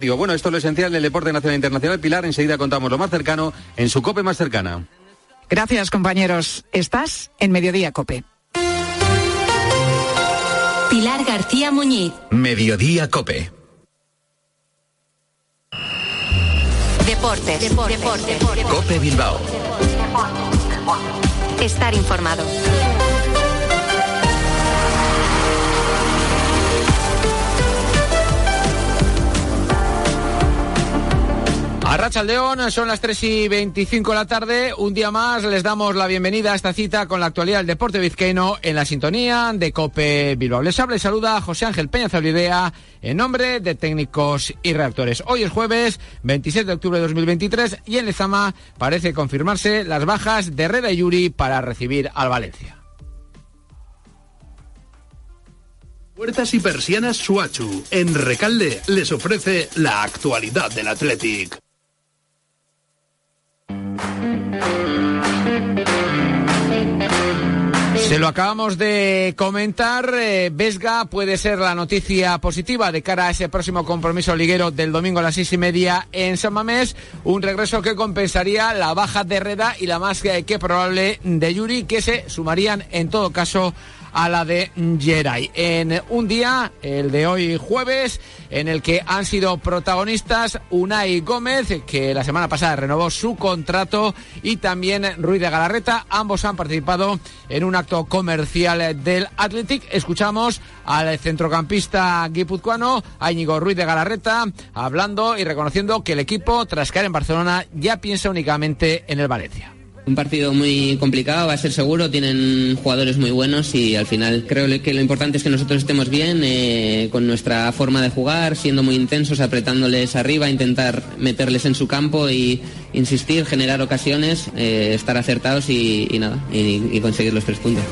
Digo, bueno, esto es lo esencial del deporte nacional e internacional. Pilar, enseguida contamos lo más cercano en su COPE más cercana. Gracias, compañeros. Estás en Mediodía COPE. Pilar García Muñiz. Mediodía COPE. Deportes. Deportes. Deportes. COPE Bilbao. Estar informado. Arracha León, son las 3 y 25 de la tarde. Un día más les damos la bienvenida a esta cita con la actualidad del deporte vizcaíno en la sintonía de Cope Bilbao. Les habla y saluda José Ángel Peña Zablidea en nombre de técnicos y reactores. Hoy es jueves 27 de octubre de 2023 y en Lezama parece confirmarse las bajas de Reda y Yuri para recibir al Valencia. Puertas y persianas Suachu. En Recalde les ofrece la actualidad del Athletic. Se lo acabamos de comentar. Eh, Vesga puede ser la noticia positiva de cara a ese próximo compromiso liguero del domingo a las seis y media en San Mamés. Un regreso que compensaría la baja de Reda y la más que, probable de Yuri, que se sumarían en todo caso la de Geray. En un día, el de hoy jueves, en el que han sido protagonistas Unai Gómez, que la semana pasada renovó su contrato, y también Ruiz de Galarreta. Ambos han participado en un acto comercial del Athletic. Escuchamos al centrocampista guipuzcoano, Íñigo Ruiz de Galarreta, hablando y reconociendo que el equipo, tras caer en Barcelona, ya piensa únicamente en el Valencia. Un partido muy complicado, va a ser seguro, tienen jugadores muy buenos y al final creo que lo importante es que nosotros estemos bien eh, con nuestra forma de jugar, siendo muy intensos, apretándoles arriba, intentar meterles en su campo y insistir, generar ocasiones, eh, estar acertados y, nada, y conseguir los tres puntos.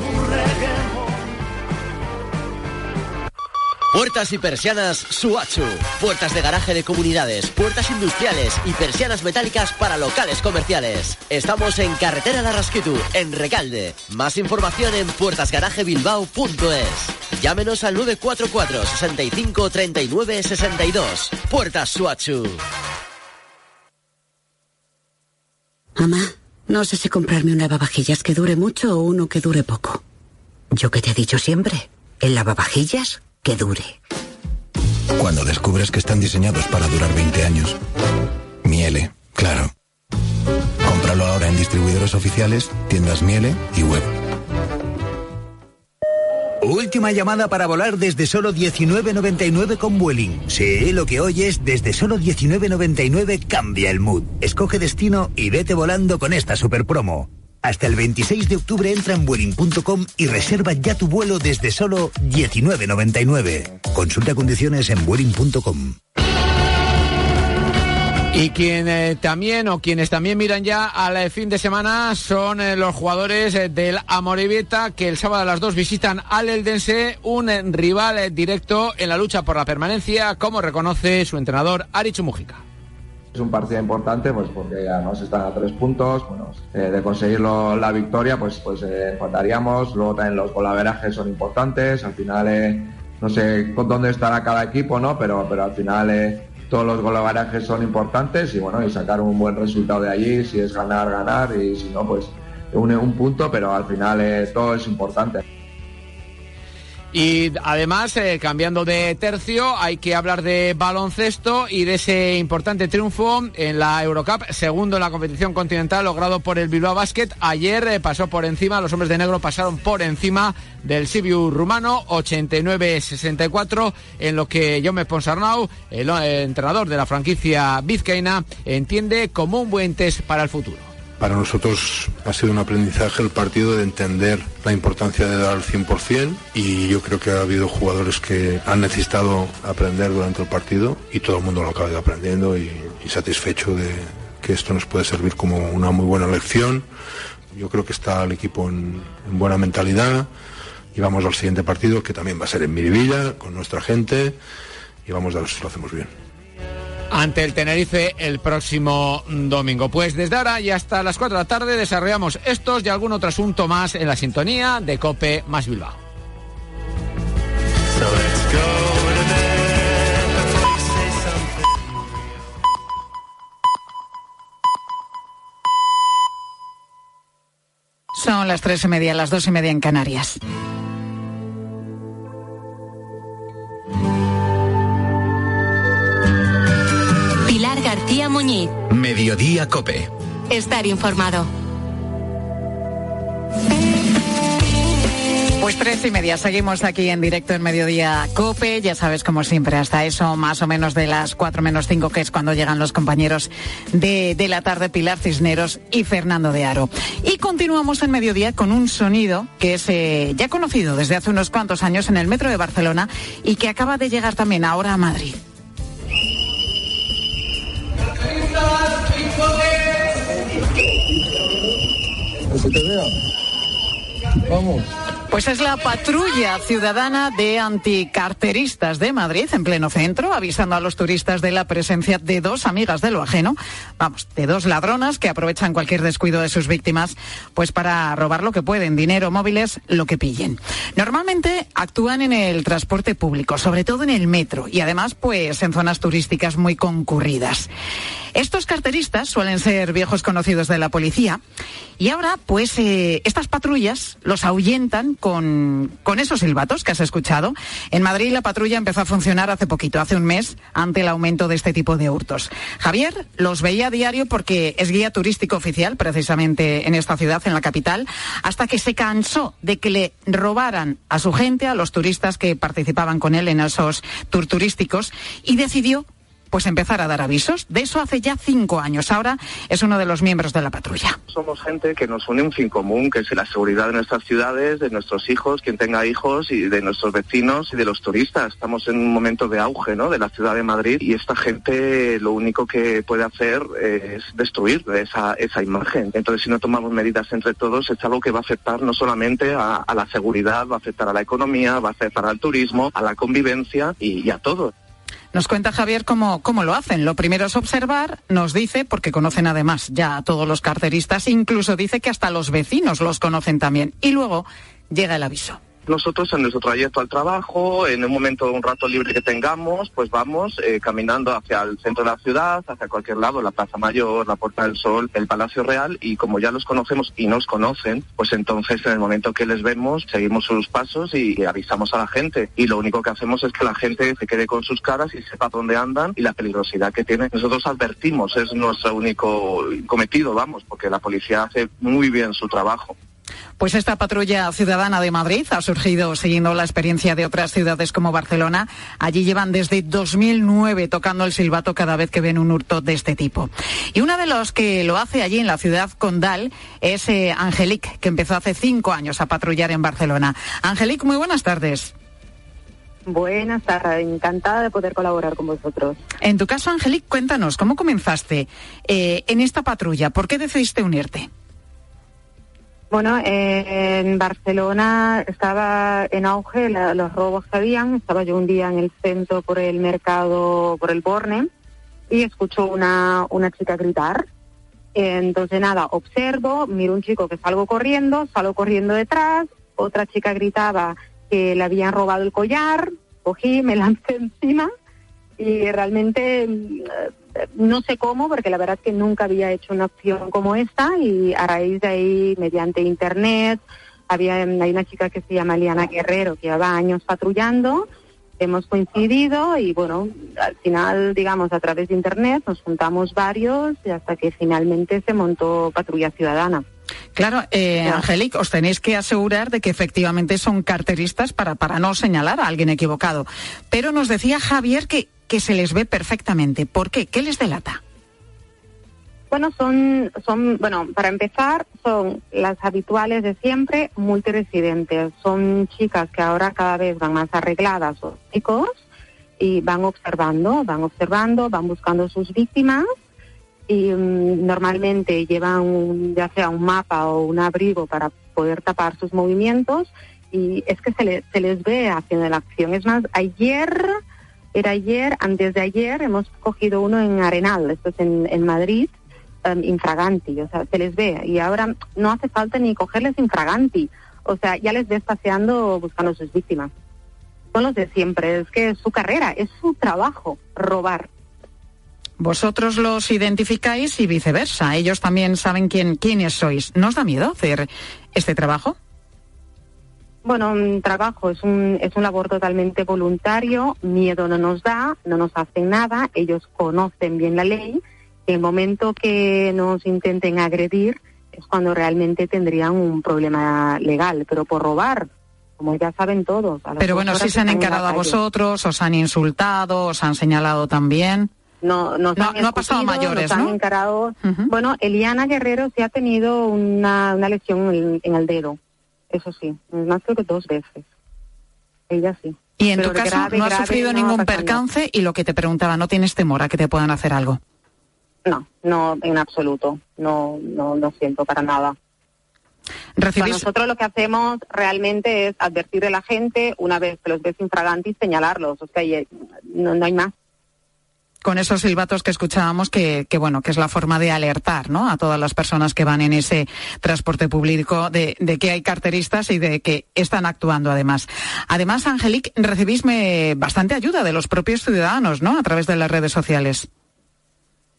Puertas y persianas Suachu. Puertas de garaje de comunidades, puertas industriales y persianas metálicas para locales comerciales. Estamos en Carretera Larrasquitu, en Recalde. Más información en puertasgarajebilbao.es. Llámenos al 944 65 39 62. Puertas Suachu. Mamá, no sé si comprarme un lavavajillas que dure mucho o uno que dure poco. Yo que te he dicho siempre, el lavavajillas que dure. Cuando descubres que están diseñados para durar 20 años. Miele, claro. Cómpralo ahora en distribuidores oficiales, tiendas Miele y web. Última llamada para volar desde solo 19.99 con Vueling. Sí, lo que oyes, desde solo 19.99 cambia el mood. Escoge destino y vete volando con esta super promo. Hasta el 26 de octubre entra en Vueling.com y reserva ya tu vuelo desde solo 19.99. Consulta condiciones en Vueling.com. Y quien eh, también o quienes también miran ya al eh, fin de semana son eh, los jugadores del Amorebieta que el sábado a las dos visitan al Eldense, un rival directo en la lucha por la permanencia, como reconoce su entrenador Arichu Mujica. Es un partido importante, pues porque además están a tres puntos. Bueno, eh, de conseguirlo la victoria, pues pues eh. Luego también los golaverajes son importantes. Al final, eh, no sé dónde estará cada equipo, ¿no? Pero, pero al final eh, todos los golaverajes son importantes y bueno, y sacar un buen resultado de allí, si es ganar, ganar, y si no, pues un, un punto, pero al final eh, todo es importante. Y además, eh, cambiando de tercio, hay que hablar de baloncesto y de ese importante triunfo en la Eurocup, segundo en la competición continental logrado por el Bilbao Basket. Ayer eh, pasó por encima, los hombres de negro pasaron por encima del Sibiu rumano, 89-64, en lo que Jaume Ponsarnau, el, entrenador de la franquicia vizcaína, entiende como un buen test para el futuro. Para nosotros ha sido un aprendizaje el partido de entender la importancia de dar al 100% y yo creo que ha habido jugadores que han necesitado aprender durante el partido y todo el mundo lo acaba aprendiendo y, satisfecho de que esto nos puede servir como una muy buena lección. Yo creo que está el equipo en, en buena mentalidad y vamos al siguiente partido que también va a ser en Miribilla con nuestra gente y vamos a ver si lo hacemos bien ante el Tenerife el próximo domingo. Pues desde ahora y hasta las 4 de la tarde desarrollamos estos y algún otro asunto más en la sintonía de Cope más Bilbao. Son las tres y media, las dos y media en Canarias. Muñiz. Mediodía Cope. Estar informado. Pues tres y media, seguimos aquí en directo en Mediodía Cope, ya sabes como siempre, hasta eso más o menos de las cuatro menos cinco, que es cuando llegan los compañeros de, de la tarde, Pilar Cisneros y Fernando de Aro. Y continuamos en Mediodía con un sonido que es eh, ya conocido desde hace unos cuantos años en el metro de Barcelona y que acaba de llegar también ahora a Madrid. Vamos. Pues es la patrulla ciudadana de anticarteristas de Madrid, en pleno centro, avisando a los turistas de la presencia de dos amigas de lo ajeno, vamos, de dos ladronas que aprovechan cualquier descuido de sus víctimas, pues para robar lo que pueden, dinero, móviles, lo que pillen. Normalmente actúan en el transporte público, sobre todo en el metro, y además, pues en zonas turísticas muy concurridas. Estos carteristas suelen ser viejos conocidos de la policía y ahora, pues, eh, estas patrullas los ahuyentan con, con esos silbatos que has escuchado. En Madrid la patrulla empezó a funcionar hace poquito, hace un mes, ante el aumento de este tipo de hurtos. Javier los veía a diario porque es guía turístico oficial, precisamente en esta ciudad, en la capital, hasta que se cansó de que le robaran a su gente, a los turistas que participaban con él en esos tour turísticos, y decidió pues empezar a dar avisos. De eso hace ya cinco años. Ahora es uno de los miembros de la patrulla. Somos gente que nos une un fin común, que es la seguridad de nuestras ciudades, de nuestros hijos, quien tenga hijos, y de nuestros vecinos y de los turistas. Estamos en un momento de auge ¿no? de la ciudad de Madrid y esta gente lo único que puede hacer es destruir esa, imagen. Entonces, si no tomamos medidas entre todos, es algo que va a afectar no solamente a, la seguridad, va a afectar a la economía, va a afectar al turismo, a la convivencia y a todo. Nos cuenta Javier cómo, cómo lo hacen. Lo primero es observar, nos dice, porque conocen además ya a todos los carteristas, incluso dice que hasta los vecinos los conocen también. Y luego llega el aviso nosotros en nuestro trayecto al trabajo, en un momento, un rato libre que tengamos, pues vamos eh, caminando hacia el centro de la ciudad, hacia cualquier lado, la Plaza Mayor, la Puerta del Sol, el Palacio Real, y como ya los conocemos y nos conocen, pues entonces en el momento que les vemos, seguimos sus pasos y, avisamos a la gente. Y lo único que hacemos es que la gente se quede con sus caras y sepa dónde andan y la peligrosidad que tienen. Nosotros advertimos, es nuestro único cometido, vamos, porque la policía hace muy bien su trabajo. Pues esta patrulla ciudadana de Madrid ha surgido siguiendo la experiencia de otras ciudades como Barcelona. Allí llevan desde 2009 tocando el silbato cada vez que ven un hurto de este tipo. Y una de los que lo hace allí en la ciudad condal es eh, Angelique, que empezó hace cinco años a patrullar en Barcelona. Angelique, muy buenas tardes. Buenas tardes, encantada de poder colaborar con vosotros. En tu caso, Angelique, cuéntanos, ¿cómo comenzaste eh, en esta patrulla? ¿Por qué decidiste unirte? Bueno, eh, en Barcelona estaba en auge la, los robos que habían. Estaba yo un día en el centro por el mercado, por el Borne, y escucho una, una chica gritar. Entonces, nada, observo, miro un chico que salgo corriendo, salgo corriendo detrás, otra chica gritaba que le habían robado el collar, cogí, me lancé encima y realmente no sé cómo, porque la verdad es que nunca había hecho una acción como esta y a raíz de ahí, mediante internet, había hay una chica que se llama Liana Guerrero que lleva años patrullando, hemos coincidido y bueno, al final, digamos, a través de internet nos juntamos varios y hasta que finalmente se montó Patrulla Ciudadana. Claro, eh, Angelique, os tenéis que asegurar de que efectivamente son carteristas para, para no señalar a alguien equivocado. Pero nos decía Javier que que se les ve perfectamente. ¿Por qué? ¿Qué les delata? Bueno, son, son, bueno, para empezar, son las habituales de siempre, multiresidentes. Son chicas que ahora cada vez van más arregladas o chicos y van observando, van observando, van buscando sus víctimas y mm, normalmente llevan ya sea un mapa o un abrigo para poder tapar sus movimientos y es que se, se les ve haciendo la acción. Es más, ayer era ayer, antes de ayer, hemos cogido uno en Arenal, esto es en, Madrid, um, infraganti, o sea, se les ve. Y ahora no hace falta ni cogerles infraganti, o sea, ya les ves paseando buscando sus víctimas. Son los de siempre, es que es su carrera, es su trabajo, robar. Vosotros los identificáis y viceversa. Ellos también saben quién, quiénes sois. ¿No os da miedo hacer este trabajo? Bueno, un trabajo es un, es un labor totalmente voluntario, miedo no nos da, no nos hacen nada, ellos conocen bien la ley, el momento que nos intenten agredir es cuando realmente tendrían un problema legal, pero por robar, como ya saben todos. Pero bueno, si se han encarado a vosotros, os han insultado, os han señalado también. No, no, ha pasado a mayores, nos Han encarado. Bueno, Eliana Guerrero sí ha tenido una, una lesión en el dedo eso sí, más creo que dos veces. Ella sí. Y en tu caso no has sufrido ningún percance y lo que te preguntaba, ¿no tienes temor a que te puedan hacer algo? No, no, en absoluto. No, no, no siento para nada. nosotros lo que hacemos realmente es advertir a la gente una vez que los ves infragantes, señalarlos. O sea, no, no hay más con esos silbatos que escuchábamos que, bueno que es la forma de alertar ¿no? a todas las personas que van en ese transporte público de, que hay carteristas y de que están actuando además. Además, Angelique, recibís bastante ayuda de los propios ciudadanos ¿no? a través de las redes sociales.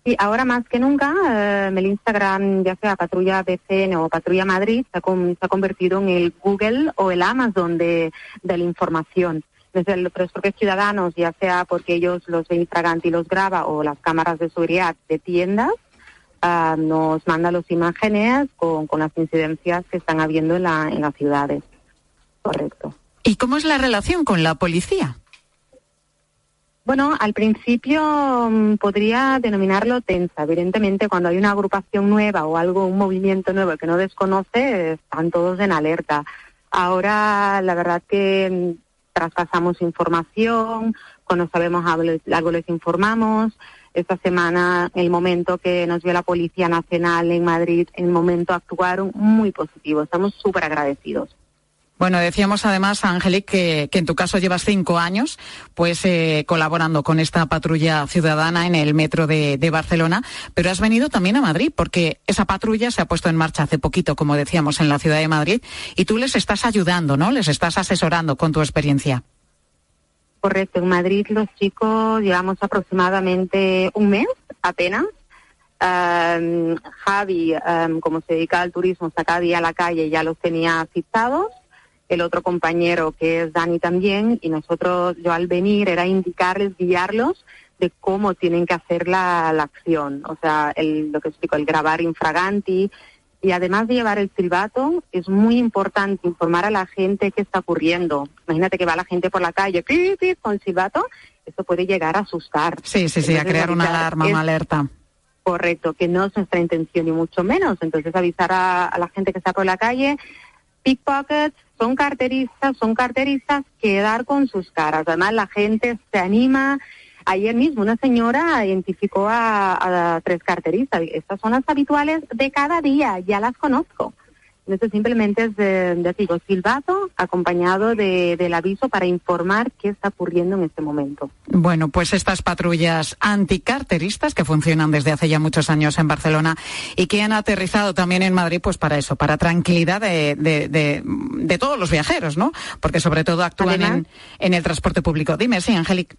Sí, ahora más que nunca eh, el Instagram, ya sea Patrulla BCN o Patrulla Madrid, se ha, se ha convertido en el Google o el Amazon de la información desde los propios ciudadanos, ya sea porque ellos los ven infraganti y los graba o las cámaras de seguridad de tiendas, uh, nos manda las imágenes con, con, las incidencias que están habiendo en, la, en las ciudades. Correcto. ¿Y cómo es la relación con la policía? Bueno, al principio um, podría denominarlo tensa. Evidentemente, cuando hay una agrupación nueva o algo, un movimiento nuevo que no desconoce, están todos en alerta. Ahora, la verdad que traspasamos información, cuando sabemos algo les informamos. Esta semana, el momento que nos dio la Policía Nacional en Madrid, el momento actuaron muy positivo. Estamos súper agradecidos. Bueno, decíamos además, Angelique, que, en tu caso llevas cinco años pues eh, colaborando con esta patrulla ciudadana en el metro de, Barcelona, pero has venido también a Madrid porque esa patrulla se ha puesto en marcha hace poquito, como decíamos, en la ciudad de Madrid y tú les estás ayudando, ¿no? Les estás asesorando con tu experiencia. Correcto, en Madrid los chicos llevamos aproximadamente un mes apenas Javi, como se dedica al turismo, sacaba a la calle y ya los tenía citados el otro compañero que es Dani también, y nosotros, yo al venir era indicarles, guiarlos de cómo tienen que hacer la, la acción. O sea, el, lo que explico, el grabar infraganti. Y además de llevar el silbato, es muy importante informar a la gente qué está ocurriendo. Imagínate que va la gente por la calle con silbato, eso puede llegar a asustar. Sí, sí, sí, a crear una alarma, una alerta. Correcto, que no es nuestra intención ni mucho menos. Entonces avisar a, a la gente que está por la calle, pickpockets, son carteristas, son carteristas que dar con sus caras. Además, la gente se anima. Ayer mismo una señora identificó a, tres carteristas. Estas son las habituales de cada día, ya las conozco. Esto simplemente es, de, de digo, silbato acompañado de, del aviso para informar qué está ocurriendo en este momento. Bueno, pues estas patrullas anticarteristas que funcionan desde hace ya muchos años en Barcelona y que han aterrizado también en Madrid, pues para eso, para tranquilidad de, de, de todos los viajeros, ¿no? Porque sobre todo actúan en, en, el transporte público. Dime, sí, Angélica.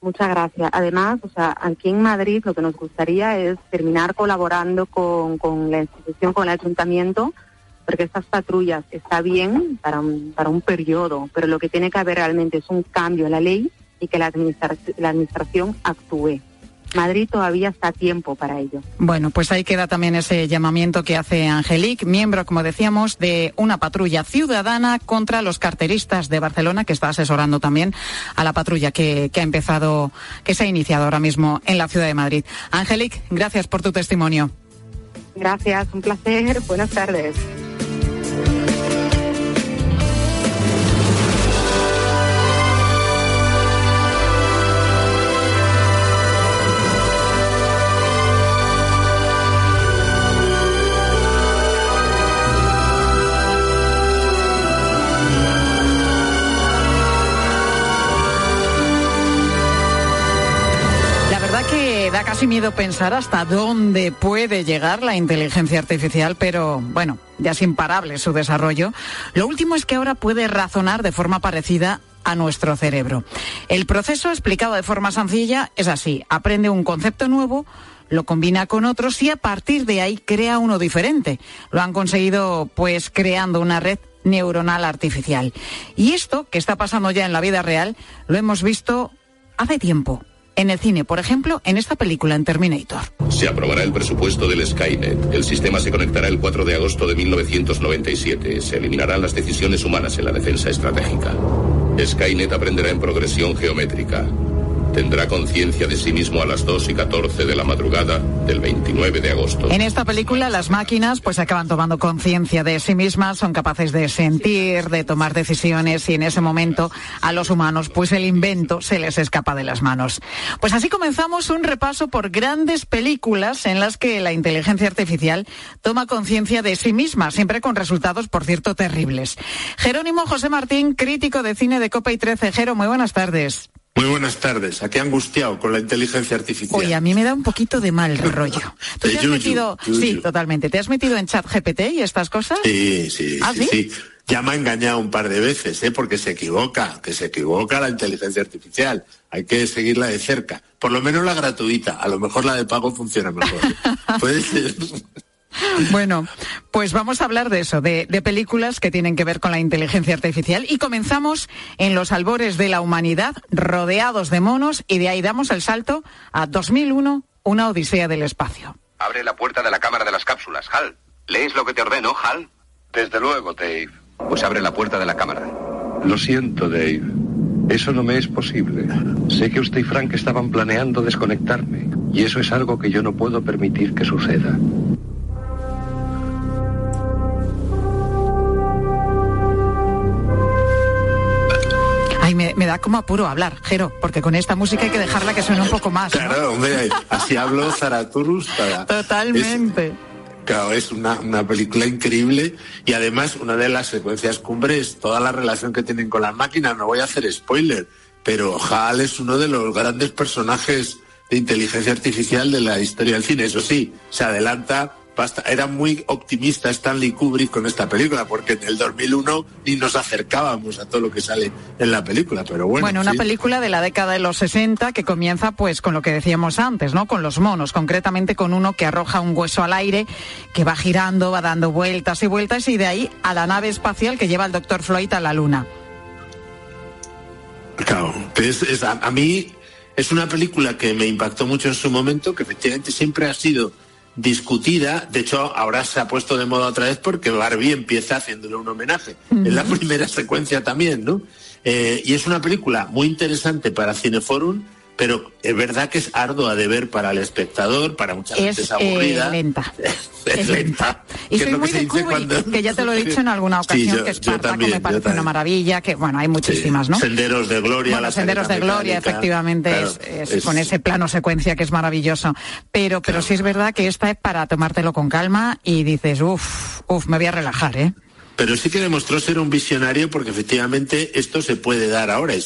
Muchas gracias. Además, o sea, aquí en Madrid lo que nos gustaría es terminar colaborando con, con la institución, con el ayuntamiento, porque estas patrullas está bien para un, para un periodo, pero lo que tiene que haber realmente es un cambio en la ley y que la, la administración actúe. Madrid todavía está a tiempo para ello. Bueno, pues ahí queda también ese llamamiento que hace Angelique, miembro, como decíamos, de una patrulla ciudadana contra los carteristas de Barcelona, que está asesorando también a la patrulla que, que ha empezado, que se ha iniciado ahora mismo en la ciudad de Madrid. Angelique, gracias por tu testimonio. Gracias, un placer. Buenas tardes. Casi miedo pensar hasta dónde puede llegar la inteligencia artificial, pero bueno, ya es imparable su desarrollo. Lo último es que ahora puede razonar de forma parecida a nuestro cerebro. El proceso, explicado de forma sencilla, es así. Aprende un concepto nuevo, lo combina con otros y a partir de ahí crea uno diferente. Lo han conseguido pues creando una red neuronal artificial. Y esto que está pasando ya en la vida real lo hemos visto hace tiempo. En el cine, por ejemplo, en esta película, en Terminator. Se aprobará el presupuesto del Skynet. El sistema se conectará el 4 de agosto de 1997. Se eliminarán las decisiones humanas en la defensa estratégica. Skynet aprenderá en progresión geométrica tendrá conciencia de sí mismo a las 2 y 14 de la madrugada del 29 de agosto. En esta película las máquinas pues acaban tomando conciencia de sí mismas, son capaces de sentir, de tomar decisiones y en ese momento a los humanos pues el invento se les escapa de las manos. Pues así comenzamos un repaso por grandes películas en las que la inteligencia artificial toma conciencia de sí misma, siempre con resultados por cierto terribles. Jerónimo José Martín, crítico de cine de Copa y 13. Jero, muy buenas tardes. Muy buenas tardes. Aquí angustiado con la inteligencia artificial. Oye, a mí me da un poquito de mal rollo. ¿Tú te has metido, sí, totalmente. ¿Te has metido en chat GPT y estas cosas? Sí, sí, ¿Ah, sí, sí, Ya me ha engañado un par de veces, ¿eh? porque se equivoca, que se equivoca la inteligencia artificial. Hay que seguirla de cerca. Por lo menos la gratuita. A lo mejor la de pago funciona mejor. Puede ser. Bueno, pues vamos a hablar de eso, de, películas que tienen que ver con la inteligencia artificial y comenzamos en los albores de la humanidad, rodeados de monos y de ahí damos el salto a 2001, una odisea del espacio. Abre la puerta de la cámara de las cápsulas, Hal. ¿Lees lo que te ordeno, Hal? Desde luego, Dave. Pues abre la puerta de la cámara. Lo siento, Dave. Eso no me es posible. Sé que usted y Frank estaban planeando desconectarme, y eso es algo que yo no puedo permitir que suceda. Me, da como apuro hablar, Jero, porque con esta música hay que dejarla que suene un poco más. Claro, hombre, así hablo Zaraturus para... Totalmente. claro, es una, una, película increíble y además una de las secuencias cumbres, toda la relación que tienen con las máquinas, no voy a hacer spoiler, pero Hal es uno de los grandes personajes de inteligencia artificial de la historia del cine. Eso sí, se adelanta era muy optimista Stanley Kubrick con esta película, porque en el 2001 ni nos acercábamos a todo lo que sale en la película, pero bueno. Bueno, una película de la década de los 60 que comienza pues con lo que decíamos antes, ¿no? Con los monos, concretamente con uno que arroja un hueso al aire, que va girando, va dando vueltas y vueltas y de ahí a la nave espacial que lleva el doctor Floyd a la luna. Claro, es, a mí es una película que me impactó mucho en su momento, que efectivamente siempre ha sido discutida. De hecho, ahora se ha puesto de moda otra vez porque Barbie empieza haciéndole un homenaje. En la primera secuencia también, ¿no? Eh, y es una película muy interesante para Cineforum pero es verdad que es ardua de ver para el espectador, para mucha gente es aburrida. Eh, lenta. es, lenta. Y soy muy de Kubrick, que ya te lo he dicho en alguna ocasión, que Espartaco me parece una maravilla, que bueno, hay muchísimas, ¿no? Senderos de Gloria. Bueno, Senderos de Gloria, efectivamente, es, con ese plano secuencia que es maravilloso. Pero, pero sí es verdad que esta es para tomártelo con calma y dices, uff, uff, me voy a relajar, ¿eh? Pero sí que demostró ser un visionario porque efectivamente esto se puede dar ahora y,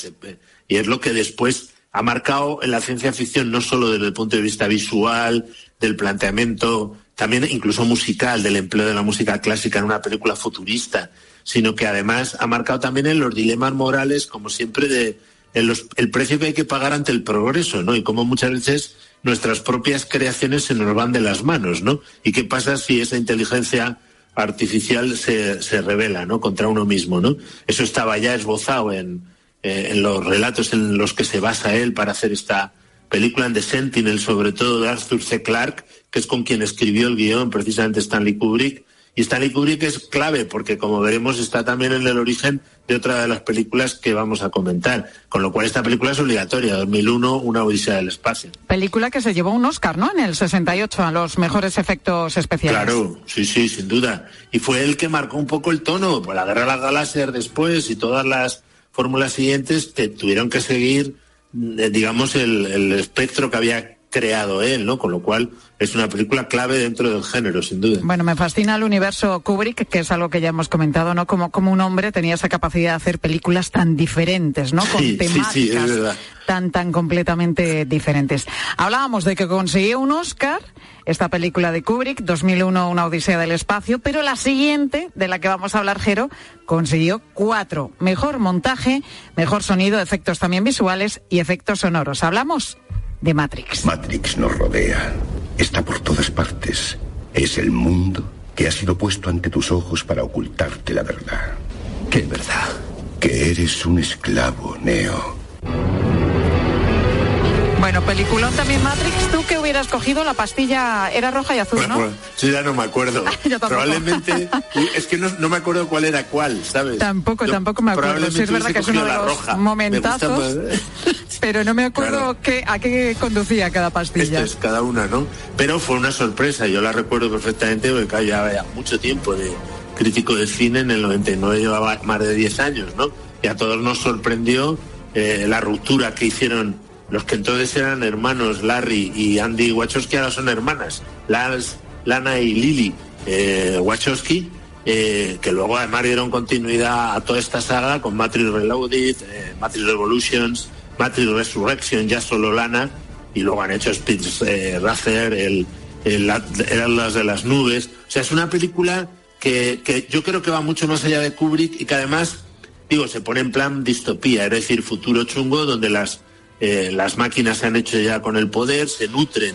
y es lo que después ha marcado en la ciencia ficción no solo desde el punto de vista visual, del planteamiento, también incluso musical, del empleo de la música clásica en una película futurista, sino que además ha marcado también en los dilemas morales, como siempre, de el precio que hay que pagar ante el progreso, ¿no? Y cómo muchas veces nuestras propias creaciones se nos van de las manos, ¿no? Y qué pasa si esa inteligencia artificial se, se revela, ¿no? Contra uno mismo, ¿no? Eso estaba ya esbozado en, eh, en los relatos en los que se basa él para hacer esta película en The Sentinel, sobre todo de Arthur C. Clarke, que es con quien escribió el guion precisamente Stanley Kubrick. Y Stanley Kubrick es clave porque, como veremos, está también en el origen de otra de las películas que vamos a comentar. Con lo cual, esta película es obligatoria. 2001, Una Odisea del Espacio. Película que se llevó un Oscar, ¿no? En el 68, a los mejores efectos especiales. Claro, sí, sí, sin duda. Y fue el que marcó un poco el tono. Pues la Guerra de las Galaxias después y todas las fórmulas siguientes te tuvieron que seguir, eh, digamos, el, espectro que había creado él, ¿no? Con lo cual es una película clave dentro del género, sin duda. Bueno, me fascina el universo Kubrick, que es algo que ya hemos comentado, ¿no? Como, como un hombre tenía esa capacidad de hacer películas tan diferentes, ¿no? Con Sí, sí, temáticas sí, es verdad. tan, tan completamente diferentes. Hablábamos de que consiguió un Oscar, esta película de Kubrick, 2001, Una Odisea del Espacio, pero la siguiente, de la que vamos a hablar, Jero, consiguió cuatro. Mejor montaje, mejor sonido, efectos también visuales y efectos sonoros. Hablamos de Matrix. Matrix nos rodea. Está por todas partes. Es el mundo que ha sido puesto ante tus ojos para ocultarte la verdad. ¿Qué verdad? Que eres un esclavo, Neo. Bueno, peliculón también Matrix. ¿Tú que hubieras cogido? La pastilla era roja y azul, ¿no? Bueno, yo ya no me acuerdo. Yo tampoco. Probablemente, es que no, no me acuerdo cuál era cuál, ¿sabes? Tampoco, tampoco me acuerdo. Sí, es verdad que es uno de los roja. Me momentazos, más- pero no me acuerdo Claro. qué, a qué conducía cada Esto pastilla. es cada una, ¿no? Pero fue una sorpresa, yo la recuerdo perfectamente porque ya había mucho tiempo de crítico de cine, en el 99 llevaba más de 10 años, ¿no? Y a todos nos sorprendió eh, la ruptura que hicieron los que entonces eran hermanos, Larry y Andy Wachowski, ahora son hermanas, Lana y Lily eh, Wachowski, eh, que luego además dieron continuidad a toda esta saga con Matrix Reloaded, eh, Matrix Revolutions, Matrix Resurrection, ya solo Lana, y luego han hecho Speed Racer, el, el At- eran las de las nubes. O sea, es una película que, que yo creo que va mucho más allá de Kubrick y que además, digo, se pone en plan distopía, es decir, futuro chungo, donde las, eh, las máquinas se han hecho ya con el poder, se nutren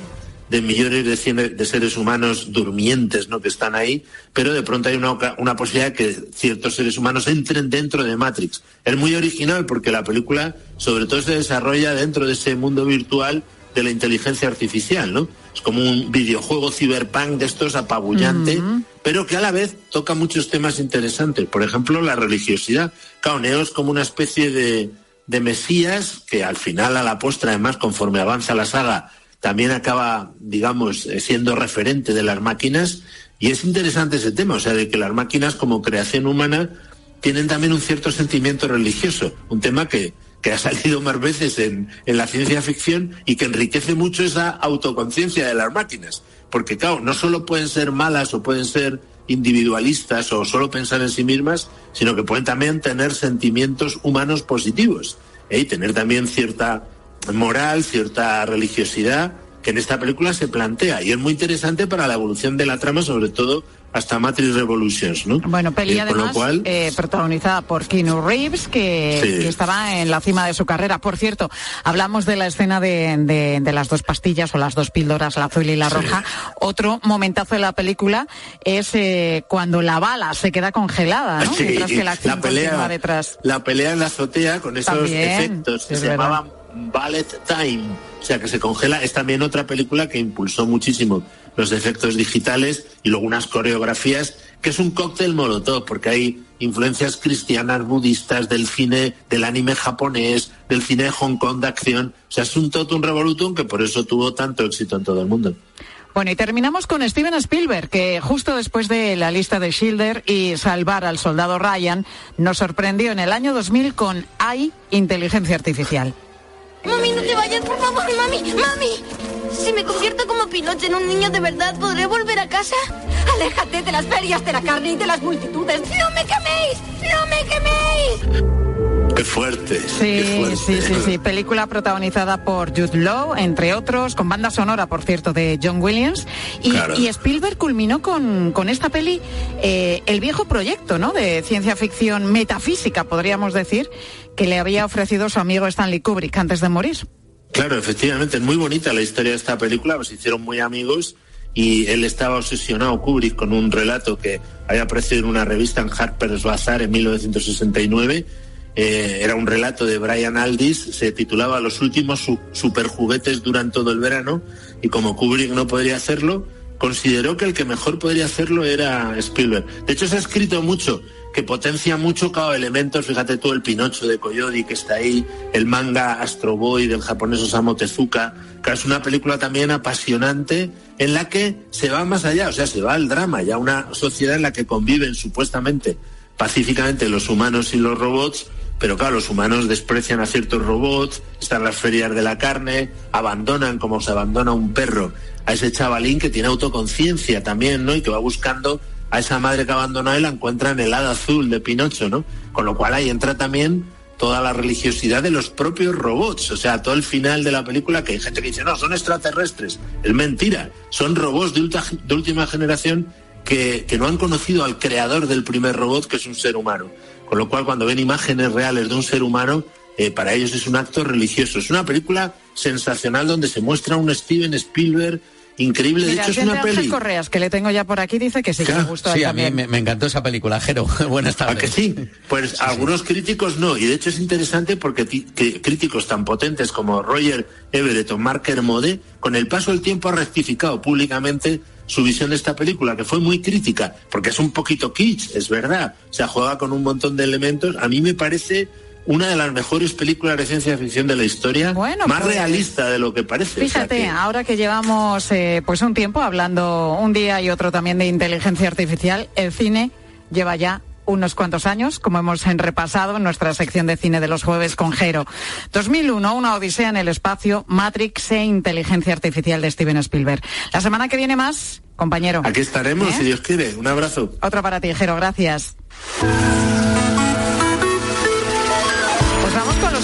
de millones de, cien- de seres humanos durmientes ¿no? que están ahí, pero de pronto hay una, una posibilidad de que ciertos seres humanos entren dentro de Matrix. Es muy original porque la película sobre todo se desarrolla dentro de ese mundo virtual de la inteligencia artificial, ¿no? Es como un videojuego ciberpunk de estos apabullante, pero que a la vez toca muchos temas interesantes. Por ejemplo, la religiosidad. Claro, Neo es como una especie de, de mesías que al final, a la postre, además, conforme avanza la saga, también acaba, digamos, eh, siendo referente de las máquinas. Y es interesante ese tema, o sea, de que las máquinas como creación humana tienen también un cierto sentimiento religioso, un tema que, que ha salido más veces en, en la ciencia ficción y que enriquece mucho esa autoconciencia de las máquinas. Porque, claro, no solo pueden ser malas o pueden ser individualistas o solo pensar en sí mismas, sino que pueden también tener sentimientos humanos positivos ¿eh? y tener también cierta moral, cierta religiosidad que en esta película se plantea y es muy interesante para la evolución de la trama, sobre todo hasta Matrix Revolutions, ¿no? Bueno, peli Eh, además cual, eh, protagonizada por Keanu Reeves, que, Sí. que estaba en la cima de su carrera. Por cierto, hablamos de la escena de, de- de las dos pastillas o las dos píldoras, la azul y la roja. Otro momentazo de la película es eh, cuando la bala se queda congelada, ¿no? Sí, Mientras que la acción la pelea, detrás. la pelea en la azotea con esos También, efectos que es se verdad. llamaban ballet time, o sea que se congela, es también otra película que impulsó muchísimo los efectos digitales y luego unas coreografías que es un cóctel molotov porque hay influencias cristianas, budistas, del cine, del anime japonés, del cine de Hong Kong de acción, o sea es un totum revolutum que por eso tuvo tanto éxito en todo el mundo. Bueno, y terminamos con Steven Spielberg, que justo después de la lista de Schilder y salvar al soldado Ryan, nos sorprendió en el año 2000 con AI, inteligencia artificial. Mami, no te vayas, por favor, mami, mami. Si me convierto como Pinocho en un niño de verdad, ¿podré volver a casa? Aléjate de las ferias de la carne y de las multitudes. ¡No me queméis! ¡No me queméis! Qué fuerte. Sí, qué fuerte. sí, sí, sí. Película protagonizada por Jude Law, entre otros, con banda sonora, por cierto, de John Williams. Y, Claro. y Spielberg culminó con, con esta peli eh, el viejo proyecto, ¿no? De ciencia ficción metafísica, podríamos decir, que le había ofrecido su amigo Stanley Kubrick antes de morir. Claro, efectivamente, es muy bonita la historia de esta película, pues se hicieron muy amigos y él estaba obsesionado, Kubrick, con un relato que había aparecido en una revista en Harper's Bazaar en 1969. Eh, era un relato de Brian Aldiss, se titulaba Los últimos su- superjuguetes duran todo el verano y como Kubrick no podría hacerlo, consideró que el que mejor podría hacerlo era Spielberg. De hecho, se ha escrito mucho que potencia mucho cada elementos, fíjate tú el Pinocho de Coyote que está ahí, el manga Astro Boy del japonés Osamu Tezuka, que es una película también apasionante en la que se va más allá, o sea, se va al drama, ya una sociedad en la que conviven supuestamente pacíficamente los humanos y los robots, pero claro, los humanos desprecian a ciertos robots, están las ferias de la carne, abandonan como se abandona un perro a ese chavalín que tiene autoconciencia también, ¿no? Y que va buscando a esa madre que abandonó y la encuentra en el hada azul de Pinocho, ¿no? Con lo cual ahí entra también toda la religiosidad de los propios robots, o sea, todo el final de la película que hay gente que dice, no, son extraterrestres, es mentira, son robots de, última generación que, que no han conocido al creador del primer robot, que es un ser humano. Con lo cual, cuando ven imágenes reales de un ser humano, eh, para ellos es un acto religioso. Es una película sensacional donde se muestra un Steven Spielberg increíble. de hecho, es una peli. Correas, que le tengo ya por aquí, dice que sí que le gustó. Sí, a mí me, encantó esa película, Jero. Buenas tardes. ¿A que sí? Pues algunos críticos no. Y de hecho es interesante porque críticos tan potentes como Roger Everett o Mark Kermode, con el paso del tiempo ha rectificado públicamente su visión de esta película, que fue muy crítica, porque es un poquito kitsch, es verdad. O sea, juega con un montón de elementos. A mí me parece una de las mejores películas de ciencia ficción de la historia, más pues, realista de lo que parece. Fíjate, ahora que llevamos eh, pues un tiempo hablando un día y otro también de inteligencia artificial, el cine lleva ya unos cuantos años, como hemos repasado en nuestra sección de cine de los jueves con Jero. 2001, una odisea en el espacio, Matrix e inteligencia artificial de Steven Spielberg. La semana que viene más, compañero. Aquí estaremos, ¿Eh? si Dios quiere. Un abrazo. Otro para ti, Jero. Gracias.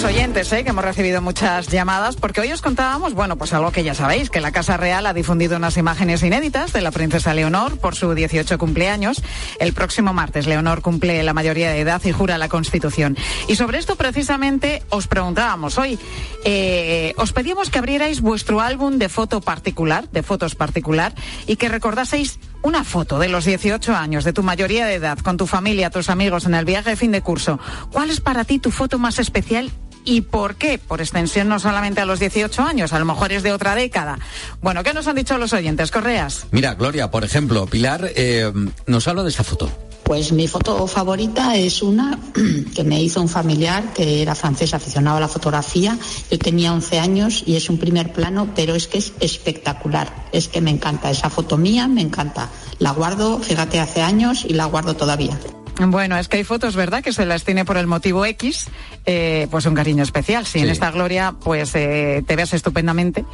Oyentes, ¿eh? que hemos recibido muchas llamadas, porque hoy os contábamos, bueno, pues algo que ya sabéis, que la Casa Real ha difundido unas imágenes inéditas de la princesa Leonor por su 18 cumpleaños. El próximo martes, Leonor cumple la mayoría de edad y jura la Constitución. Y sobre esto precisamente os preguntábamos hoy, eh, os pedíamos que abrierais vuestro álbum de foto particular, de fotos particular, y que recordaseis una foto de los 18 años, de tu mayoría de edad, con tu familia, tus amigos en el viaje de fin de curso. ¿Cuál es para ti tu foto más especial ¿Y por qué? Por extensión no solamente a los 18 años, a lo mejor es de otra década. Bueno, ¿qué nos han dicho los oyentes, Correas? Mira, Gloria, por ejemplo, Pilar eh, nos habla de esta foto. Pues mi foto favorita es una que me hizo un familiar que era francés aficionado a la fotografía. Yo tenía 11 años y es un primer plano, pero es que es espectacular. Es que me encanta esa foto mía, me encanta. La guardo, fíjate, hace años y la guardo todavía. Bueno, es que hay fotos, ¿verdad?, que se las tiene por el motivo X, eh, pues un cariño especial. Si en esta gloria, pues eh, te veas estupendamente,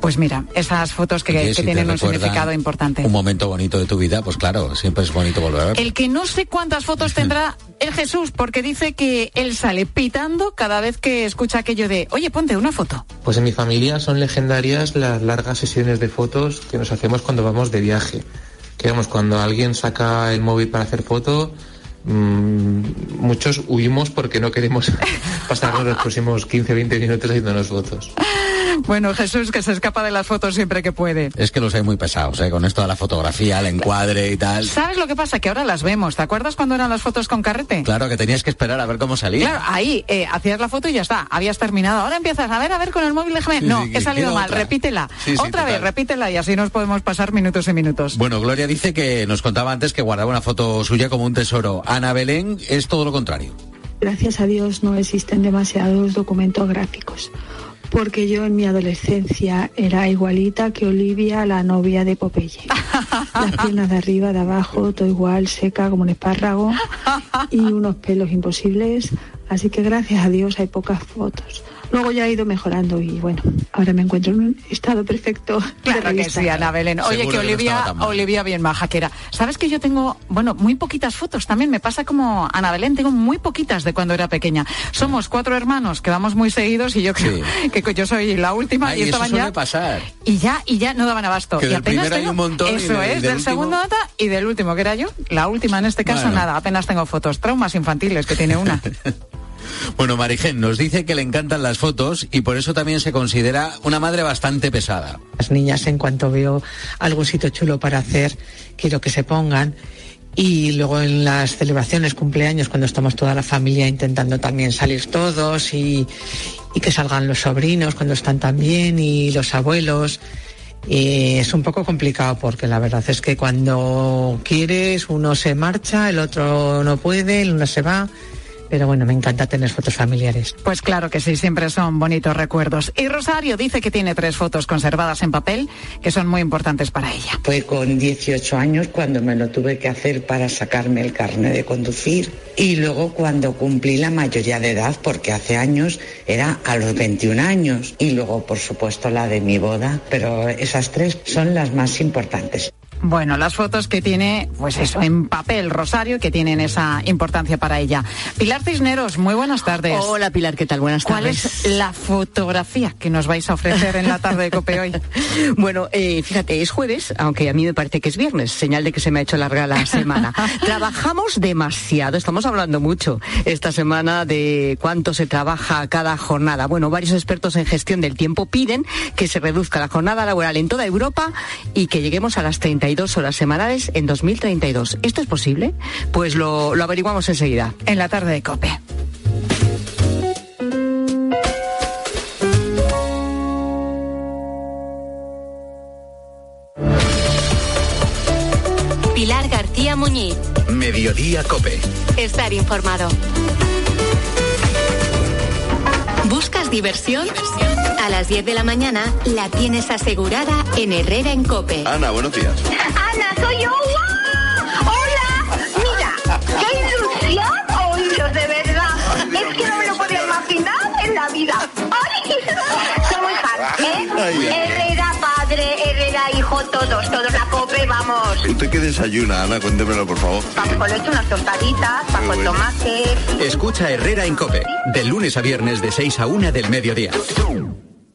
pues mira, esas fotos que, tienen un significado importante. Un momento bonito de tu vida, pues claro, siempre es bonito volver a ver. El que no sé cuántas fotos tendrá el Jesús, porque dice que él sale pitando cada vez que escucha aquello de, oye, ponte una foto. Pues en mi familia son legendarias las largas sesiones de fotos que nos hacemos cuando vamos de viaje. Que vamos, cuando alguien saca el móvil para hacer foto, Mm, muchos huimos porque no queremos pasarnos los próximos 15, 20 minutos haciéndonos fotos. Bueno, Jesús, que se escapa de las fotos siempre que puede. Es que los hay muy pesados, ¿eh? con esto de la fotografía, el encuadre y tal. ¿Sabes lo que pasa? Que ahora las vemos. ¿Te acuerdas cuando eran las fotos con carrete? Claro, que tenías que esperar a ver cómo salía. Claro, ahí eh, hacías la foto y ya está. Habías terminado. Ahora empiezas a ver, a ver con el móvil, déjame. no, he salido mal. Repítela. otra vez, repítela y así nos podemos pasar minutos y minutos. Bueno, Gloria dice que nos contaba antes que guardaba una foto suya como un tesoro. Ana Belén es todo lo contrario. Gracias a Dios no existen demasiados documentos gráficos porque yo en mi adolescencia era igualita que Olivia, la novia de Popeye. Las piernas de arriba, de abajo, todo igual, seca como un espárrago y unos pelos imposibles. Así que gracias a Dios hay pocas fotos. Luego ya ha ido mejorando y bueno, ahora me encuentro en un estado perfecto. Claro que sí, Ana Belén. Oye, que Olivia, Olivia bien maja que era. ¿Sabes que yo tengo, bueno, muy poquitas fotos también? Me pasa como Ana Belén, tengo muy poquitas de cuando era pequeña. Somos cuatro hermanos que vamos muy seguidos y yo creo que yo soy la última y estaban ya. pasar. Y ya, y ya no daban abasto. Que y apenas tengo, hay un montón. Eso es, del, segundo data y del último, que era yo. La última en este caso, nada, apenas tengo fotos. Traumas infantiles que tiene una. Bueno, Marigen nos dice que le encantan las fotos y por eso también se considera una madre bastante pesada. Las niñas, en cuanto veo algún sitio chulo para hacer, quiero que se pongan. Y luego en las celebraciones, cumpleaños, cuando estamos toda la familia intentando también salir todos y, que salgan los sobrinos cuando están también y los abuelos. Y es un poco complicado porque la verdad es que cuando quieres uno se marcha, el otro no puede, el uno se va pero bueno, me encanta tener fotos familiares. Pues claro que sí, siempre son bonitos recuerdos. Y Rosario dice que tiene tres fotos conservadas en papel que son muy importantes para ella. Fue con 18 años cuando me lo tuve que hacer para sacarme el carnet de conducir y luego cuando cumplí la mayoría de edad, porque hace años era a los 21 años y luego por supuesto la de mi boda, pero esas tres son las más importantes. Bueno, las fotos que tiene, pues eso, en papel, Rosario, que tienen esa importancia para ella. Pilar Cisneros, muy buenas tardes. Hola Pilar, ¿qué tal? Buenas tardes. ¿Cuál es la fotografía que nos vais a ofrecer en la tarde de Cope hoy? bueno, eh, fíjate, es jueves, aunque a mí me parece que es viernes, señal de que se me ha hecho larga la semana. Trabajamos demasiado, estamos hablando mucho esta semana de cuánto se trabaja cada jornada. Bueno, varios expertos en gestión del tiempo piden que se reduzca la jornada laboral en toda Europa y que lleguemos a las 30 dos horas semanales en 2032. ¿Esto es posible? Pues lo, lo averiguamos enseguida. En la tarde de COPE. Pilar García Muñiz. Mediodía Cope. Estar informado. ¿Buscas diversión? A las 10 de la mañana la tienes asegurada en Herrera en Cope. Ana, buenos días. Ana, soy yo. ¡Wow! ¡Hola! Mira, qué ilusión oíros, de verdad. Es que no me lo podía imaginar en la vida. Todos la Cope, vamos. ¿Usted qué desayuna, Ana? Cuéntemelo, por favor. Vamos con leche, unas tostaditas, pan con tomate. Escucha Herrera en Cope. De lunes a viernes de 6 a 1 del mediodía.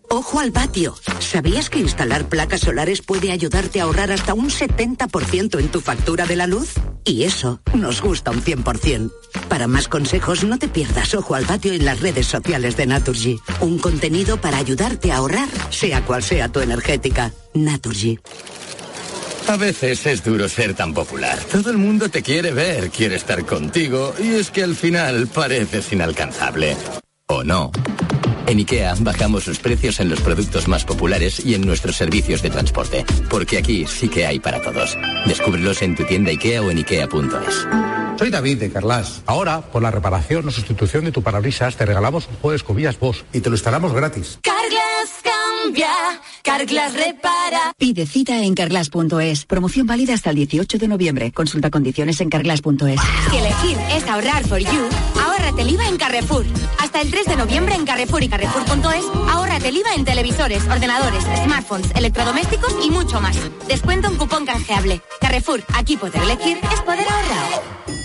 Ojo al patio. ¿Sabías que instalar placas solares puede ayudarte a ahorrar hasta un 70% en tu factura de la luz? Y eso nos gusta un 100%. Para más consejos, no te pierdas Ojo al patio en las redes sociales de Naturgy. Un contenido para ayudarte a ahorrar, sea cual sea tu energética. Naturgy. A veces es duro ser tan popular. Todo el mundo te quiere ver, quiere estar contigo y es que al final pareces inalcanzable. ¿O no? En IKEA bajamos los precios en los productos más populares y en nuestros servicios de transporte. Porque aquí sí que hay para todos. Descúbrelos en tu tienda IKEA o en IKEA.es. Soy David de Carlas. Ahora, por la reparación o sustitución de tu parabrisas, te regalamos un juego de escobillas Bosch y te lo instalamos gratis. Cambia, Carglass repara. Pide cita en carglass.es. Promoción válida hasta el 18 de noviembre. Consulta condiciones en carglass.es. Si elegir es ahorrar for you, ahórrate el IVA en Carrefour. Hasta el 3 de noviembre en Carrefour y Carrefour.es, ahórrate el IVA en televisores, ordenadores, smartphones, electrodomésticos y mucho más. Descuento un cupón canjeable. Carrefour, aquí poder elegir es poder ahorrar.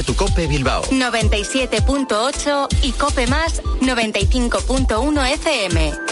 Tu Cope Bilbao. 97.8 y Cope Más 95.1 FM.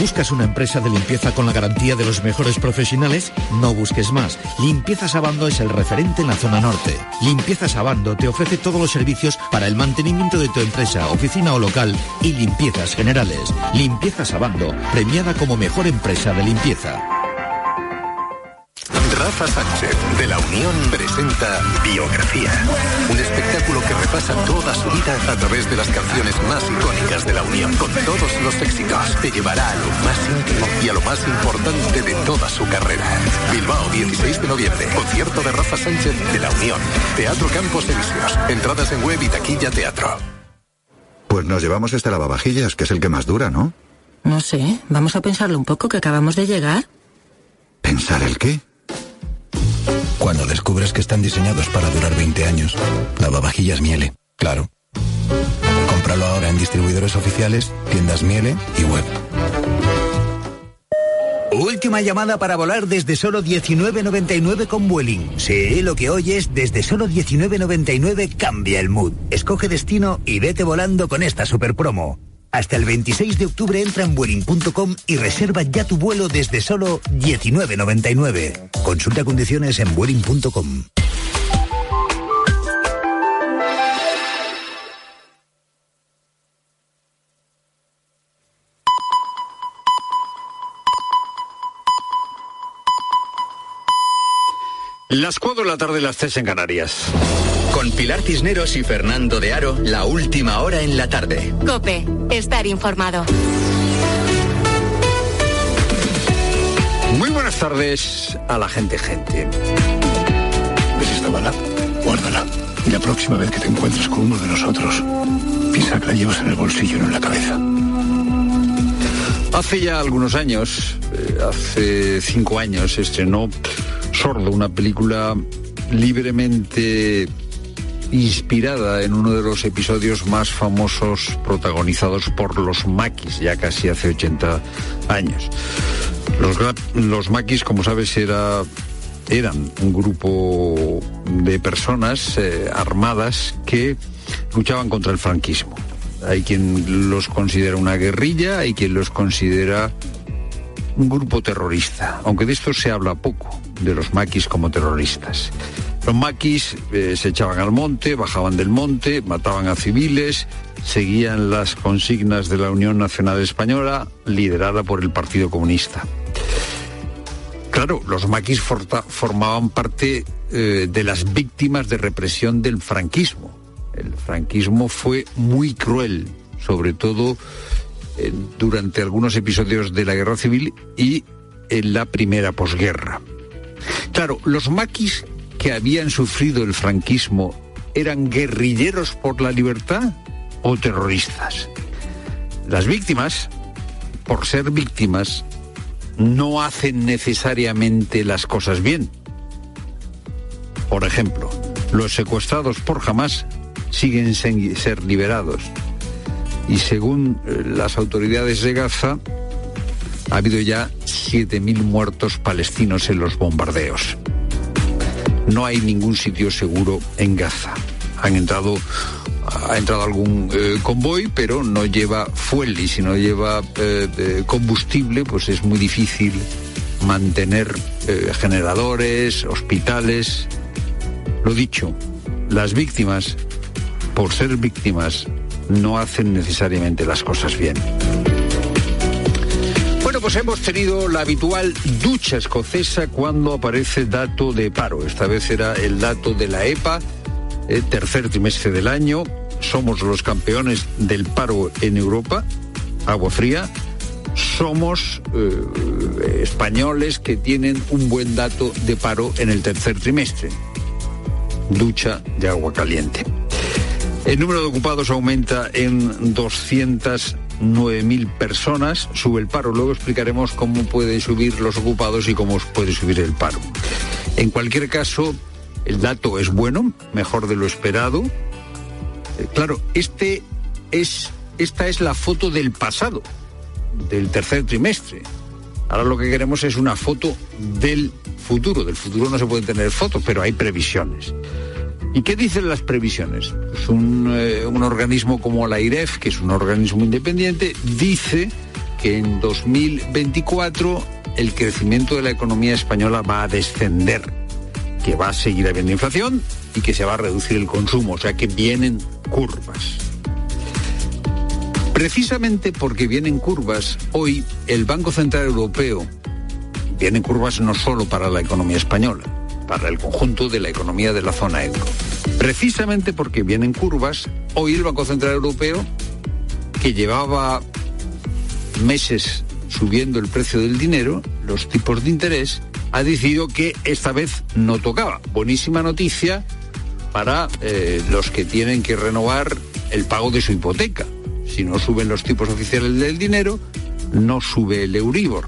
¿Buscas una empresa de limpieza con la garantía de los mejores profesionales? No busques más. Limpieza Sabando es el referente en la zona norte. Limpieza Sabando te ofrece todos los servicios para el mantenimiento de tu empresa, oficina o local y limpiezas generales. Limpieza Sabando, premiada como mejor empresa de limpieza. Rafa Sánchez, de La Unión, presenta Biografía. Un espectáculo que repasa toda su vida a través de las canciones más icónicas de La Unión. Con todos los éxitos, te llevará a lo más íntimo y a lo más importante de toda su carrera. Bilbao, 16 de noviembre. Concierto de Rafa Sánchez de La Unión. Teatro Campos Elíseos. Entradas en web y taquilla teatro. Pues nos llevamos este lavavajillas, que es el que más dura, ¿no? No sé, vamos a pensarlo un poco que acabamos de llegar. ¿Pensar el qué? Cuando descubres que están diseñados para durar 20 años, lavavajillas Miele, claro. Cómpralo ahora en distribuidores oficiales, tiendas Miele y web. Última llamada para volar desde solo 19.99 con Vueling. Sí, lo que oyes, desde solo 19.99 cambia el mood. Escoge destino y vete volando con esta super promo. Hasta el 26 de octubre entra en Vueling.com y reserva ya tu vuelo desde solo 19.99. Consulta condiciones en Vueling.com. Las 4 de la tarde, las 3 en Canarias. Con Pilar Cisneros y Fernando de Aro, la última hora en la tarde. Cope, estar informado. Muy buenas tardes a la gente, gente. ¿Ves esta bala? Guárdala. Y la próxima vez que te encuentres con uno de nosotros, piensa que la llevas en el bolsillo, no en la cabeza. Hace ya algunos años, eh, hace cinco años, estrenó Sordo, una película libremente inspirada en uno de los episodios más famosos protagonizados por los maquis, ya casi hace 80 años. Los, maquis, como sabes, era, eran un grupo de personas eh, armadas que luchaban contra el franquismo. Hay quien los considera una guerrilla, hay quien los considera un grupo terrorista, aunque de esto se habla poco, de los maquis como terroristas. Los maquis eh, se echaban al monte, bajaban del monte, mataban a civiles, seguían las consignas de la Unión Nacional Española, liderada por el Partido Comunista. Claro, los maquis formaban parte eh, de las víctimas de represión del franquismo. El franquismo fue muy cruel, sobre todo eh, durante algunos episodios de la guerra civil y en la primera posguerra. Claro, los maquis que habían sufrido el franquismo eran guerrilleros por la libertad o terroristas. Las víctimas, por ser víctimas, no hacen necesariamente las cosas bien. Por ejemplo, los secuestrados por Hamas siguen sin ser liberados. Y según eh, las autoridades de Gaza, ha habido ya 7.000 muertos palestinos en los bombardeos. No hay ningún sitio seguro en Gaza. Han entrado, ha entrado algún eh, convoy, pero no lleva fuel y si no lleva eh, combustible, pues es muy difícil mantener eh, generadores, hospitales. Lo dicho, las víctimas, por ser víctimas, no hacen necesariamente las cosas bien. Pues hemos tenido la habitual ducha escocesa cuando aparece dato de paro. Esta vez era el dato de la EPA, el tercer trimestre del año. Somos los campeones del paro en Europa, agua fría. Somos eh, españoles que tienen un buen dato de paro en el tercer trimestre. Ducha de agua caliente. El número de ocupados aumenta en 209.000 personas, sube el paro. Luego explicaremos cómo pueden subir los ocupados y cómo puede subir el paro. En cualquier caso, el dato es bueno, mejor de lo esperado. Eh, claro, este es, esta es la foto del pasado, del tercer trimestre. Ahora lo que queremos es una foto del futuro. Del futuro no se pueden tener fotos, pero hay previsiones. ¿Y qué dicen las previsiones? Pues un, eh, un organismo como la IREF, que es un organismo independiente, dice que en 2024 el crecimiento de la economía española va a descender, que va a seguir habiendo inflación y que se va a reducir el consumo, o sea que vienen curvas. Precisamente porque vienen curvas, hoy el Banco Central Europeo vienen curvas no solo para la economía española, para el conjunto de la economía de la zona euro. Precisamente porque vienen curvas, hoy el Banco Central Europeo, que llevaba meses subiendo el precio del dinero, los tipos de interés, ha decidido que esta vez no tocaba. Buenísima noticia para eh, los que tienen que renovar el pago de su hipoteca. Si no suben los tipos oficiales del dinero, no sube el Euribor.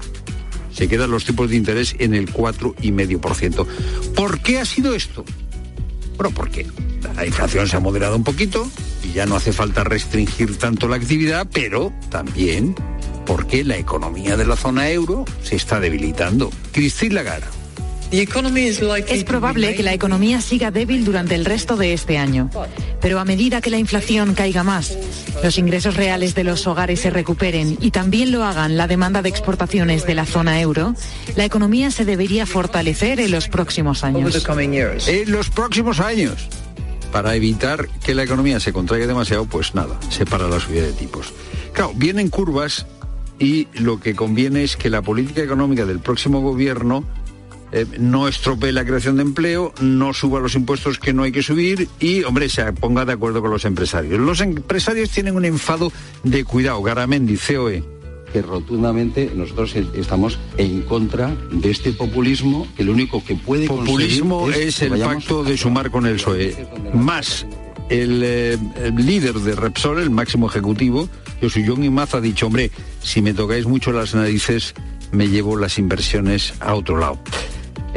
Se quedan los tipos de interés en el 4,5%. ¿Por qué ha sido esto? Bueno, porque la inflación se ha moderado un poquito y ya no hace falta restringir tanto la actividad, pero también porque la economía de la zona euro se está debilitando. Cristina Lagarde. Es probable que la economía siga débil durante el resto de este año, pero a medida que la inflación caiga más, los ingresos reales de los hogares se recuperen y también lo hagan la demanda de exportaciones de la zona euro, la economía se debería fortalecer en los próximos años. En los próximos años. Para evitar que la economía se contraiga demasiado, pues nada, se para la subida de tipos. Claro, vienen curvas y lo que conviene es que la política económica del próximo gobierno eh, no estropee la creación de empleo, no suba los impuestos que no hay que subir y, hombre, se ponga de acuerdo con los empresarios. Los empresarios tienen un enfado de cuidado. Garamendi, COE que rotundamente nosotros estamos en contra de este populismo que lo único que puede populismo es, el pacto de sumar con el PSOE más el, eh, el, líder de Repsol el máximo ejecutivo John Imaz ha dicho hombre si me tocáis mucho las narices me llevo las inversiones a otro lado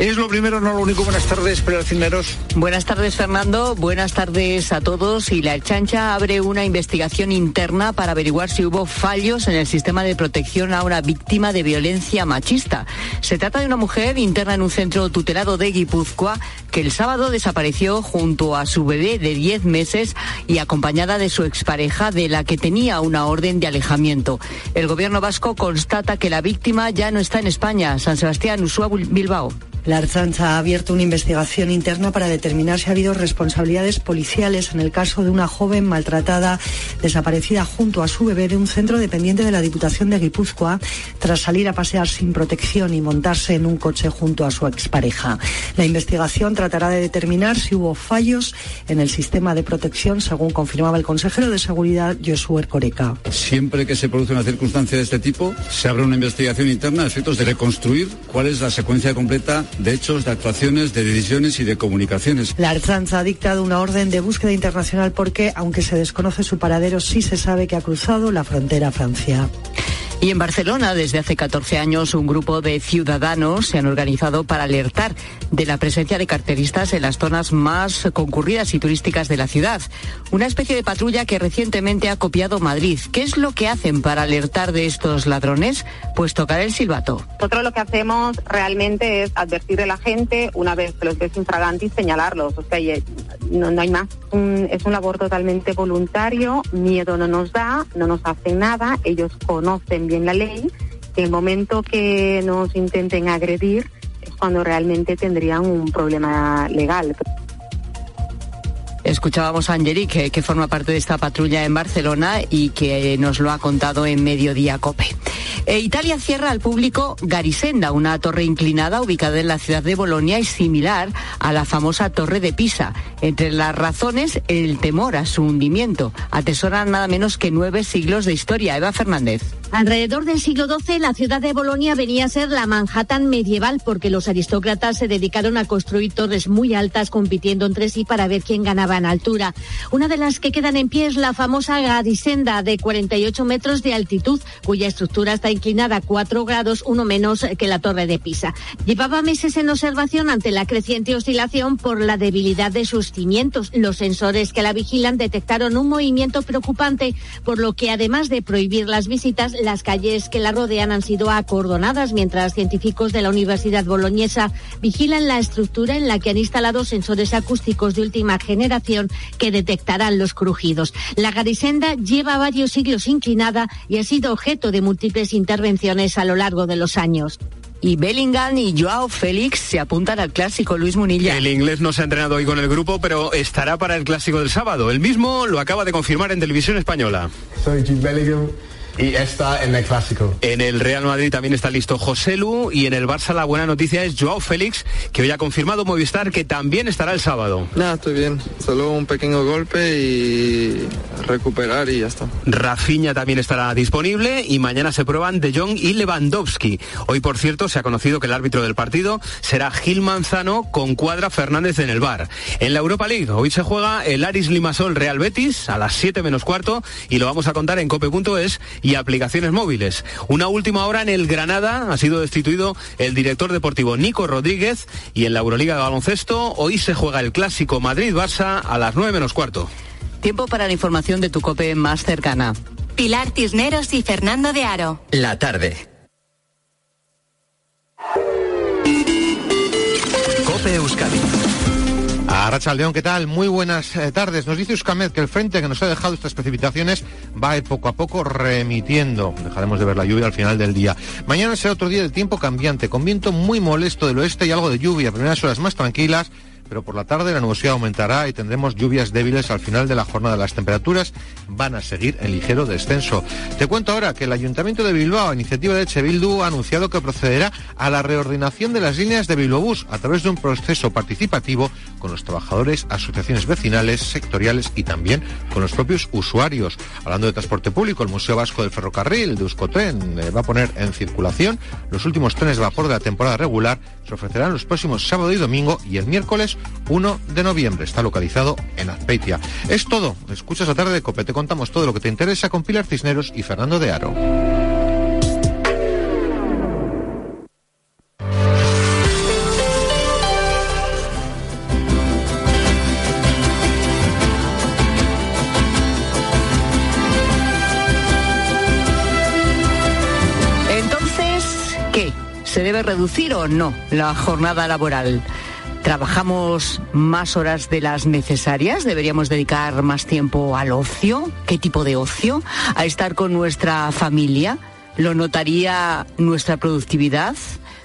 es lo primero, no lo único. Buenas tardes, Cineros. Buenas tardes, Fernando. Buenas tardes a todos. Y la Chancha abre una investigación interna para averiguar si hubo fallos en el sistema de protección a una víctima de violencia machista. Se trata de una mujer interna en un centro tutelado de Guipúzcoa que el sábado desapareció junto a su bebé de 10 meses y acompañada de su expareja de la que tenía una orden de alejamiento. El gobierno vasco constata que la víctima ya no está en España. San Sebastián, Usúa, Bilbao. La Archancha ha abierto una investigación interna para determinar si ha habido responsabilidades policiales en el caso de una joven maltratada desaparecida junto a su bebé de un centro dependiente de la Diputación de Guipúzcoa tras salir a pasear sin protección y montarse en un coche junto a su expareja. La investigación tratará de determinar si hubo fallos en el sistema de protección, según confirmaba el consejero de Seguridad, Josué Coreca. Siempre que se produce una circunstancia de este tipo, se abre una investigación interna a efectos de reconstruir cuál es la secuencia completa de hechos, de actuaciones, de decisiones y de comunicaciones. La Archanza ha dictado una orden de búsqueda internacional porque, aunque se desconoce su paradero, sí se sabe que ha cruzado la frontera a Francia. Y en Barcelona, desde hace 14 años, un grupo de ciudadanos se han organizado para alertar de la presencia de carteristas en las zonas más concurridas y turísticas de la ciudad. Una especie de patrulla que recientemente ha copiado Madrid. ¿Qué es lo que hacen para alertar de estos ladrones? Pues tocar el silbato. Nosotros lo que hacemos realmente es advertir a la gente una vez que los ves infraganti señalarlos. O sea, no, no hay más. es un labor totalmente voluntario, miedo no nos da, no nos hacen nada, ellos conocen bien la ley, el momento que nos intenten agredir es cuando realmente tendrían un problema legal. Escuchábamos a Angelique, que forma parte de esta patrulla en Barcelona y que nos lo ha contado en Mediodía Cope. E Italia cierra al público Garisenda, una torre inclinada ubicada en la ciudad de Bolonia y similar a la famosa Torre de Pisa. Entre las razones, el temor a su hundimiento. Atesoran nada menos que nueve siglos de historia. Eva Fernández. Alrededor del siglo XII, la ciudad de Bolonia venía a ser la Manhattan medieval porque los aristócratas se dedicaron a construir torres muy altas compitiendo entre sí para ver quién ganaba en altura. Una de las que quedan en pie es la famosa Garisenda de 48 metros de altitud, cuya estructura está inclinada a 4 grados, uno menos que la torre de Pisa. Llevaba meses en observación ante la creciente oscilación por la debilidad de sus cimientos. Los sensores que la vigilan detectaron un movimiento preocupante, por lo que además de prohibir las visitas, las calles que la rodean han sido acordonadas, mientras científicos de la Universidad Boloñesa vigilan la estructura en la que han instalado sensores acústicos de última generación que detectarán los crujidos. La Garisenda lleva varios siglos inclinada y ha sido objeto de múltiples intervenciones a lo largo de los años. Y Bellingham y Joao Félix se apuntan al clásico Luis Munilla. El inglés no se ha entrenado hoy con el grupo, pero estará para el clásico del sábado. El mismo lo acaba de confirmar en televisión española. Soy Bellingham y está en el clásico. En el Real Madrid también está listo José Lu y en el Barça la buena noticia es Joao Félix, que hoy ha confirmado Movistar que también estará el sábado. Nada, estoy bien. Solo un pequeño golpe y recuperar y ya está. Rafinha también estará disponible y mañana se prueban De Jong y Lewandowski. Hoy, por cierto, se ha conocido que el árbitro del partido será Gil Manzano con Cuadra Fernández en el bar. En la Europa League hoy se juega el Aris Limasol Real Betis a las 7 menos cuarto y lo vamos a contar en cope.es y aplicaciones móviles. Una última hora en el Granada ha sido destituido el director deportivo Nico Rodríguez y en la Euroliga de baloncesto hoy se juega el clásico Madrid-Barça a las 9 menos cuarto. Tiempo para la información de tu cope más cercana. Pilar Tisneros y Fernando de Aro. La tarde. Cope Euskadi. A Racha León, ¿qué tal? Muy buenas eh, tardes. Nos dice Euskamed que el frente que nos ha dejado estas precipitaciones va ir poco a poco remitiendo. Dejaremos de ver la lluvia al final del día. Mañana será otro día de tiempo cambiante, con viento muy molesto del oeste y algo de lluvia. Primeras horas más tranquilas pero por la tarde la nubosidad aumentará y tendremos lluvias débiles al final de la jornada. Las temperaturas van a seguir en ligero descenso. Te cuento ahora que el Ayuntamiento de Bilbao, a iniciativa de Echebildu, ha anunciado que procederá a la reordinación de las líneas de Bilbobús a través de un proceso participativo con los trabajadores, asociaciones vecinales, sectoriales y también con los propios usuarios. Hablando de transporte público, el Museo Vasco del Ferrocarril de Euskotren eh, va a poner en circulación los últimos trenes de vapor de la temporada regular. Se ofrecerán los próximos sábado y domingo y el miércoles 1 de noviembre. Está localizado en Azpeitia. Es todo. Escuchas a tarde de Cope. Te contamos todo lo que te interesa con Pilar Cisneros y Fernando de Aro. ¿Se debe reducir o no la jornada laboral? ¿Trabajamos más horas de las necesarias? ¿Deberíamos dedicar más tiempo al ocio? ¿Qué tipo de ocio? ¿A estar con nuestra familia? ¿Lo notaría nuestra productividad?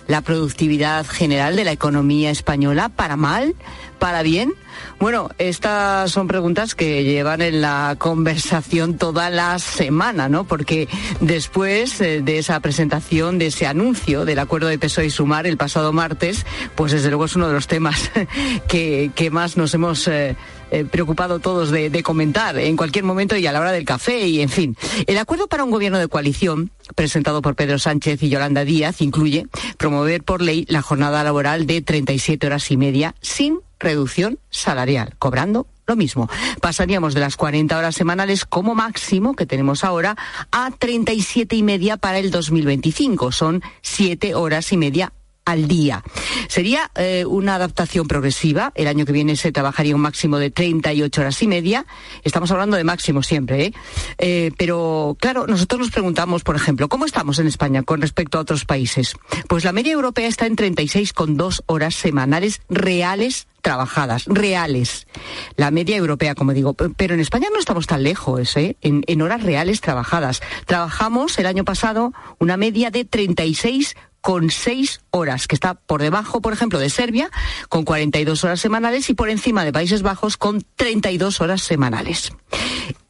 ¿La productividad general de la economía española? ¿Para mal? ¿Para bien? Bueno, estas son preguntas que llevan en la conversación toda la semana, ¿no? Porque después eh, de esa presentación, de ese anuncio del acuerdo de PSOE y Sumar el pasado martes, pues desde luego es uno de los temas que, que más nos hemos eh, eh, preocupado todos de, de comentar en cualquier momento y a la hora del café y en fin. El acuerdo para un gobierno de coalición presentado por Pedro Sánchez y Yolanda Díaz incluye promover por ley la jornada laboral de 37 horas y media sin reducción salarial, cobrando lo mismo. Pasaríamos de las 40 horas semanales como máximo que tenemos ahora a 37 y media para el 2025. Son 7 horas y media al día. Sería eh, una adaptación progresiva. El año que viene se trabajaría un máximo de 38 horas y media. Estamos hablando de máximo siempre, ¿eh? Eh, pero claro, nosotros nos preguntamos, por ejemplo, ¿cómo estamos en España con respecto a otros países? Pues la media europea está en 36,2 horas semanales reales trabajadas, reales. La media europea, como digo. Pero en España no estamos tan lejos, ¿eh? En, en horas reales trabajadas. Trabajamos el año pasado una media de 36 con seis horas, que está por debajo, por ejemplo, de Serbia, con 42 horas semanales, y por encima de Países Bajos, con 32 horas semanales.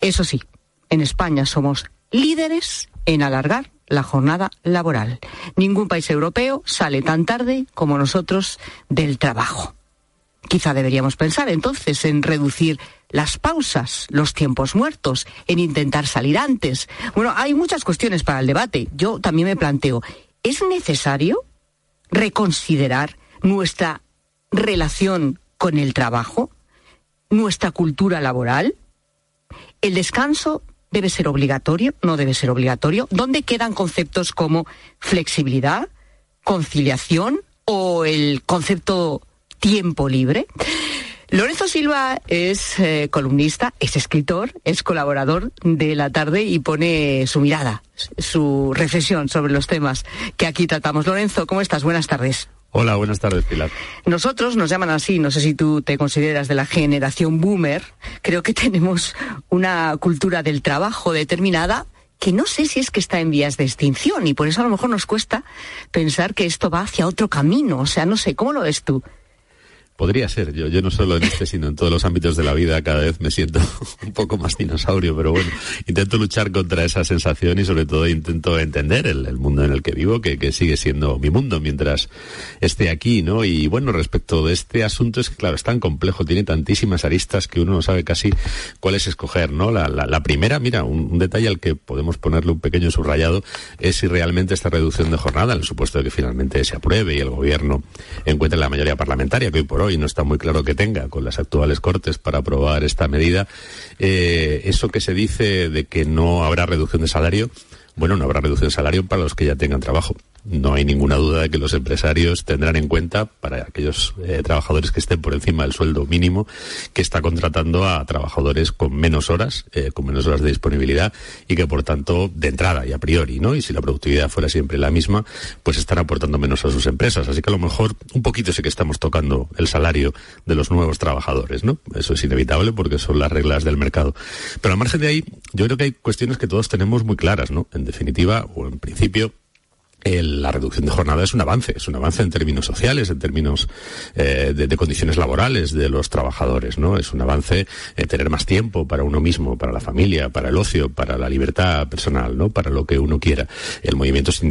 Eso sí, en España somos líderes en alargar la jornada laboral. Ningún país europeo sale tan tarde como nosotros del trabajo. Quizá deberíamos pensar entonces en reducir las pausas, los tiempos muertos, en intentar salir antes. Bueno, hay muchas cuestiones para el debate. Yo también me planteo, ¿es necesario reconsiderar nuestra relación con el trabajo, nuestra cultura laboral? ¿El descanso debe ser obligatorio? ¿No debe ser obligatorio? ¿Dónde quedan conceptos como flexibilidad, conciliación o el concepto tiempo libre? Lorenzo Silva es eh, columnista, es escritor, es colaborador de La Tarde y pone su mirada, su reflexión sobre los temas que aquí tratamos. Lorenzo, ¿cómo estás? Buenas tardes. Hola, buenas tardes, Pilar. Nosotros nos llaman así, no sé si tú te consideras de la generación boomer, creo que tenemos una cultura del trabajo determinada que no sé si es que está en vías de extinción y por eso a lo mejor nos cuesta pensar que esto va hacia otro camino. O sea, no sé, ¿cómo lo ves tú? Podría ser, yo, yo no solo en este, sino en todos los ámbitos de la vida cada vez me siento un poco más dinosaurio, pero bueno, intento luchar contra esa sensación y sobre todo intento entender el, mundo en el que vivo, que, que, sigue siendo mi mundo mientras esté aquí, ¿no? Y bueno, respecto de este asunto es que, claro, es tan complejo, tiene tantísimas aristas que uno no sabe casi cuál es escoger, ¿no? La, la, primera, mira, un, detalle al que podemos ponerle un pequeño subrayado es si realmente esta reducción de jornada, en el supuesto de que finalmente se apruebe y el gobierno encuentre la mayoría parlamentaria, que por hoy no está muy claro que tenga con las actuales cortes para aprobar esta medida, eh, eso que se dice de que no habrá reducción de salario, bueno, no habrá reducción de salario para los que ya tengan trabajo no hay ninguna duda de que los empresarios tendrán en cuenta para aquellos eh, trabajadores que estén por encima del sueldo mínimo que está contratando a trabajadores con menos horas, eh, con menos horas de disponibilidad y que por tanto de entrada y a priori, ¿no? Y si la productividad fuera siempre la misma, pues están aportando menos a sus empresas. Así que a lo mejor un poquito sí que estamos tocando el salario de los nuevos trabajadores, ¿no? Eso es inevitable porque son las reglas del mercado. Pero al margen de ahí, yo creo que hay cuestiones que todos tenemos muy claras, ¿no? Definitiva, o en principio, la reducción de jornada es un avance, es un avance en términos sociales, en términos eh, de, condiciones laborales de los trabajadores, ¿no? Es un avance en tener más tiempo para uno mismo, para la familia, para el ocio, para la libertad personal, ¿no? Para lo que uno quiera. El movimiento sindical